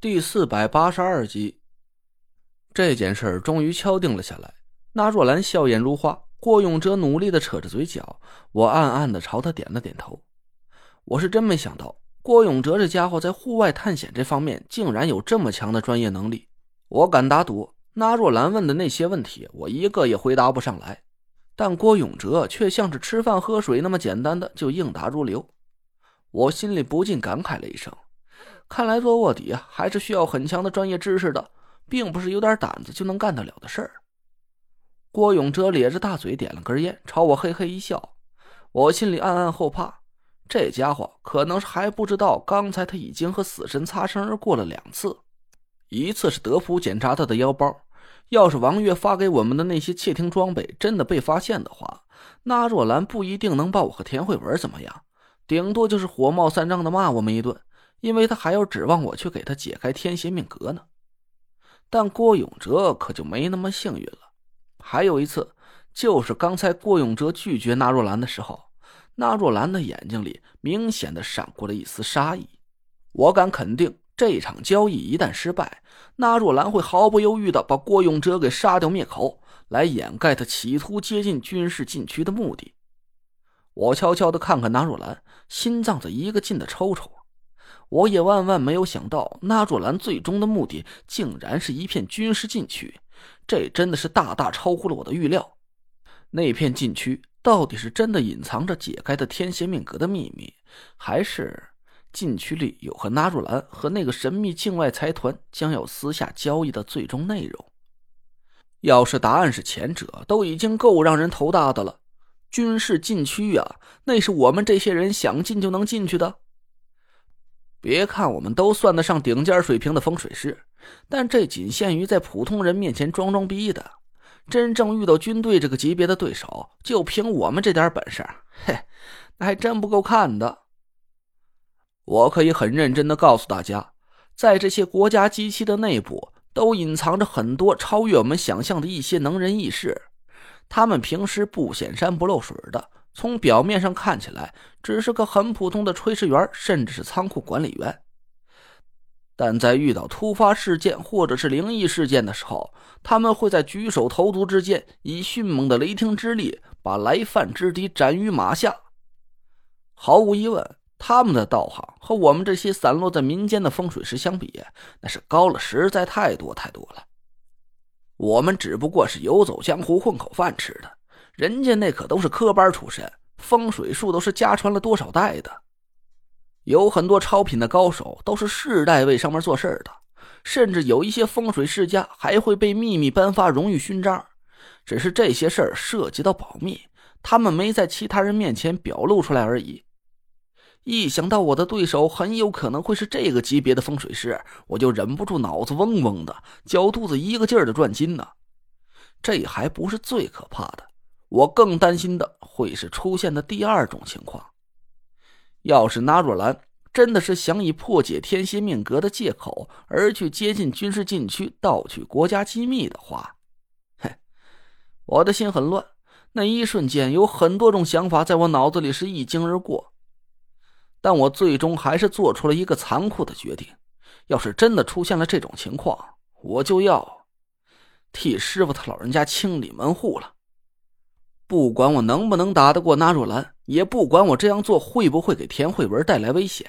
第四百八十二集，这件事终于敲定了下来。那若兰笑颜如花，郭永哲努力的扯着嘴角，我暗暗的朝他点了点头。我是真没想到，郭永哲这家伙在户外探险这方面竟然有这么强的专业能力。我敢打赌，那若兰问的那些问题，我一个也回答不上来。但郭永哲却像是吃饭喝水那么简单的就应答如流，我心里不禁感慨了一声。看来做卧底啊，还是需要很强的专业知识的，并不是有点胆子就能干得了的事儿。郭永哲咧着大嘴点了根烟，朝我嘿嘿一笑。我心里暗暗后怕，这家伙可能是还不知道，刚才他已经和死神擦身而过了两次。一次是德普检查他的腰包，要是王月发给我们的那些窃听装备真的被发现的话，那若兰不一定能把我和田慧文怎么样，顶多就是火冒三丈的骂我们一顿。因为他还要指望我去给他解开天邪命格呢，但郭永哲可就没那么幸运了。还有一次，就是刚才郭永哲拒绝纳若兰的时候，纳若兰的眼睛里明显的闪过了一丝杀意。我敢肯定，这场交易一旦失败，纳若兰会毫不犹豫的把郭永哲给杀掉灭口，来掩盖他企图接近军事禁区的目的。我悄悄的看看纳若兰，心脏在一个劲的抽抽。我也万万没有想到，纳若兰最终的目的竟然是一片军事禁区，这真的是大大超乎了我的预料。那片禁区到底是真的隐藏着解开的天蝎命格的秘密，还是禁区里有和纳若兰和那个神秘境外财团将要私下交易的最终内容？要是答案是前者，都已经够让人头大的了。军事禁区呀，那是我们这些人想进就能进去的。别看我们都算得上顶尖水平的风水师，但这仅限于在普通人面前装装逼的。真正遇到军队这个级别的对手，就凭我们这点本事，嘿，那还真不够看的。我可以很认真的告诉大家，在这些国家机器的内部，都隐藏着很多超越我们想象的一些能人异士。他们平时不显山不露水的。从表面上看起来，只是个很普通的炊事员，甚至是仓库管理员。但在遇到突发事件或者是灵异事件的时候，他们会在举手投足之间，以迅猛的雷霆之力，把来犯之敌斩于马下。毫无疑问，他们的道行和我们这些散落在民间的风水师相比，那是高了实在太多太多了。我们只不过是游走江湖、混口饭吃的。人家那可都是科班出身，风水术都是家传了多少代的，有很多超品的高手都是世代为上面做事的，甚至有一些风水世家还会被秘密颁发荣誉勋章。只是这些事儿涉及到保密，他们没在其他人面前表露出来而已。一想到我的对手很有可能会是这个级别的风水师，我就忍不住脑子嗡嗡的，脚肚子一个劲儿的转筋呢。这还不是最可怕的。我更担心的会是出现的第二种情况，要是纳若兰真的是想以破解天蝎命格的借口而去接近军事禁区盗取国家机密的话，嘿，我的心很乱。那一瞬间，有很多种想法在我脑子里是一惊而过，但我最终还是做出了一个残酷的决定：要是真的出现了这种情况，我就要替师傅他老人家清理门户了。不管我能不能打得过纳若兰，也不管我这样做会不会给田慧文带来危险，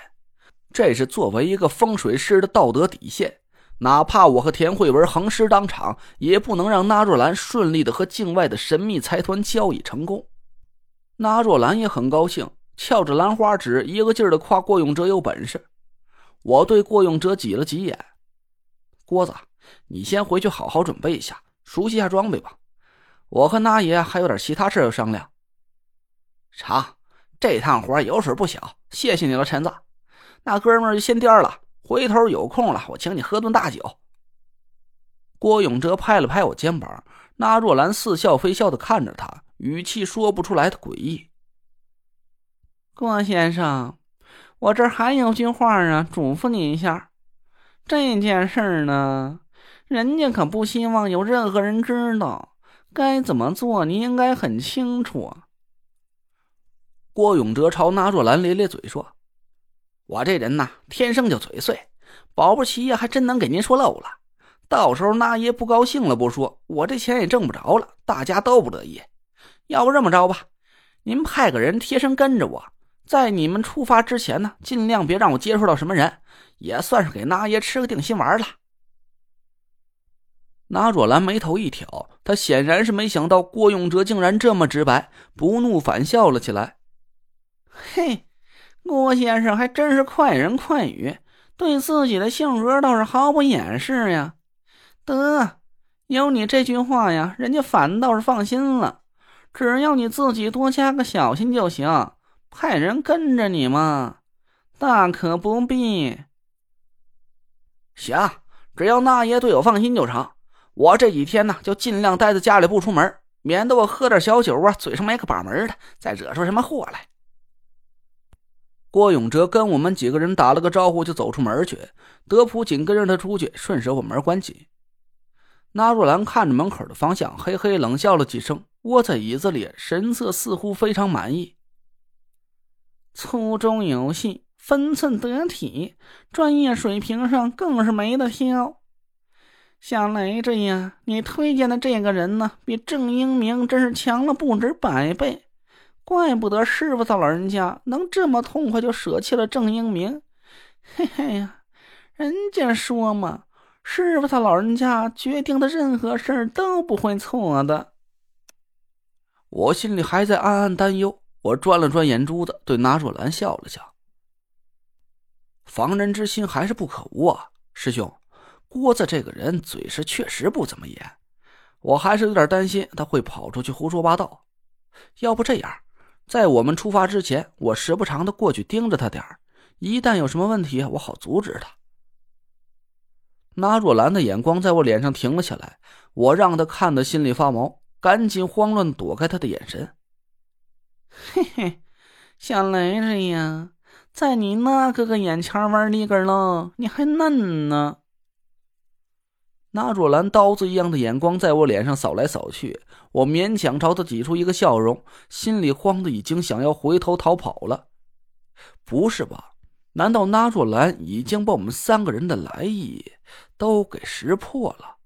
这是作为一个风水师的道德底线。哪怕我和田慧文横尸当场，也不能让纳若兰顺利的和境外的神秘财团交易成功。纳若兰也很高兴，翘着兰花指，一个劲儿的夸郭永哲有本事。我对郭永哲挤了挤眼：“郭子，你先回去好好准备一下，熟悉一下装备吧。”我和那爷还有点其他事要商量。成，这趟活油水不小，谢谢你了，陈子。那哥们就先颠了，回头有空了，我请你喝顿大酒。郭永哲拍了拍我肩膀，那若兰似笑非笑的看着他，语气说不出来的诡异。郭先生，我这还有句话啊，嘱咐你一下。这件事呢，人家可不希望有任何人知道。该怎么做？你应该很清楚啊。郭永哲朝纳若兰咧咧嘴说：“我这人呐，天生就嘴碎，保不齐呀，还真能给您说漏了。到时候那爷不高兴了不说，我这钱也挣不着了，大家都不得意。要不这么着吧，您派个人贴身跟着我，在你们出发之前呢，尽量别让我接触到什么人，也算是给那爷吃个定心丸了。那若兰眉头一挑，他显然是没想到郭永哲竟然这么直白，不怒反笑了起来。嘿，郭先生还真是快人快语，对自己的性格倒是毫不掩饰呀。得，有你这句话呀，人家反倒是放心了。只要你自己多加个小心就行，派人跟着你嘛，大可不必。行，只要那爷对我放心就成。我这几天呢，就尽量待在家里不出门，免得我喝点小酒啊，嘴上没个把门的，再惹出什么祸来。郭永哲跟我们几个人打了个招呼，就走出门去。德普紧跟着他出去，顺手把门关紧。那若兰看着门口的方向，嘿嘿冷笑了几声，窝在椅子里，神色似乎非常满意。粗中有细，分寸得体，专业水平上更是没得挑。小雷子呀，你推荐的这个人呢，比郑英明真是强了不止百倍，怪不得师傅他老人家能这么痛快就舍弃了郑英明。嘿嘿呀，人家说嘛，师傅他老人家决定的任何事儿都不会错的。我心里还在暗暗担忧，我转了转眼珠子，对拿若兰笑了笑。防人之心还是不可无啊，师兄。郭子这个人嘴是确实不怎么严，我还是有点担心他会跑出去胡说八道。要不这样，在我们出发之前，我时不常的过去盯着他点一旦有什么问题，我好阻止他。那若兰的眼光在我脸上停了下来，我让他看得心里发毛，赶紧慌乱躲开他的眼神。嘿嘿，小雷子呀，在你那哥哥眼前玩立根喽，你还嫩呢。那若兰刀子一样的眼光在我脸上扫来扫去，我勉强朝他挤出一个笑容，心里慌的已经想要回头逃跑了。不是吧？难道那若兰已经把我们三个人的来意都给识破了？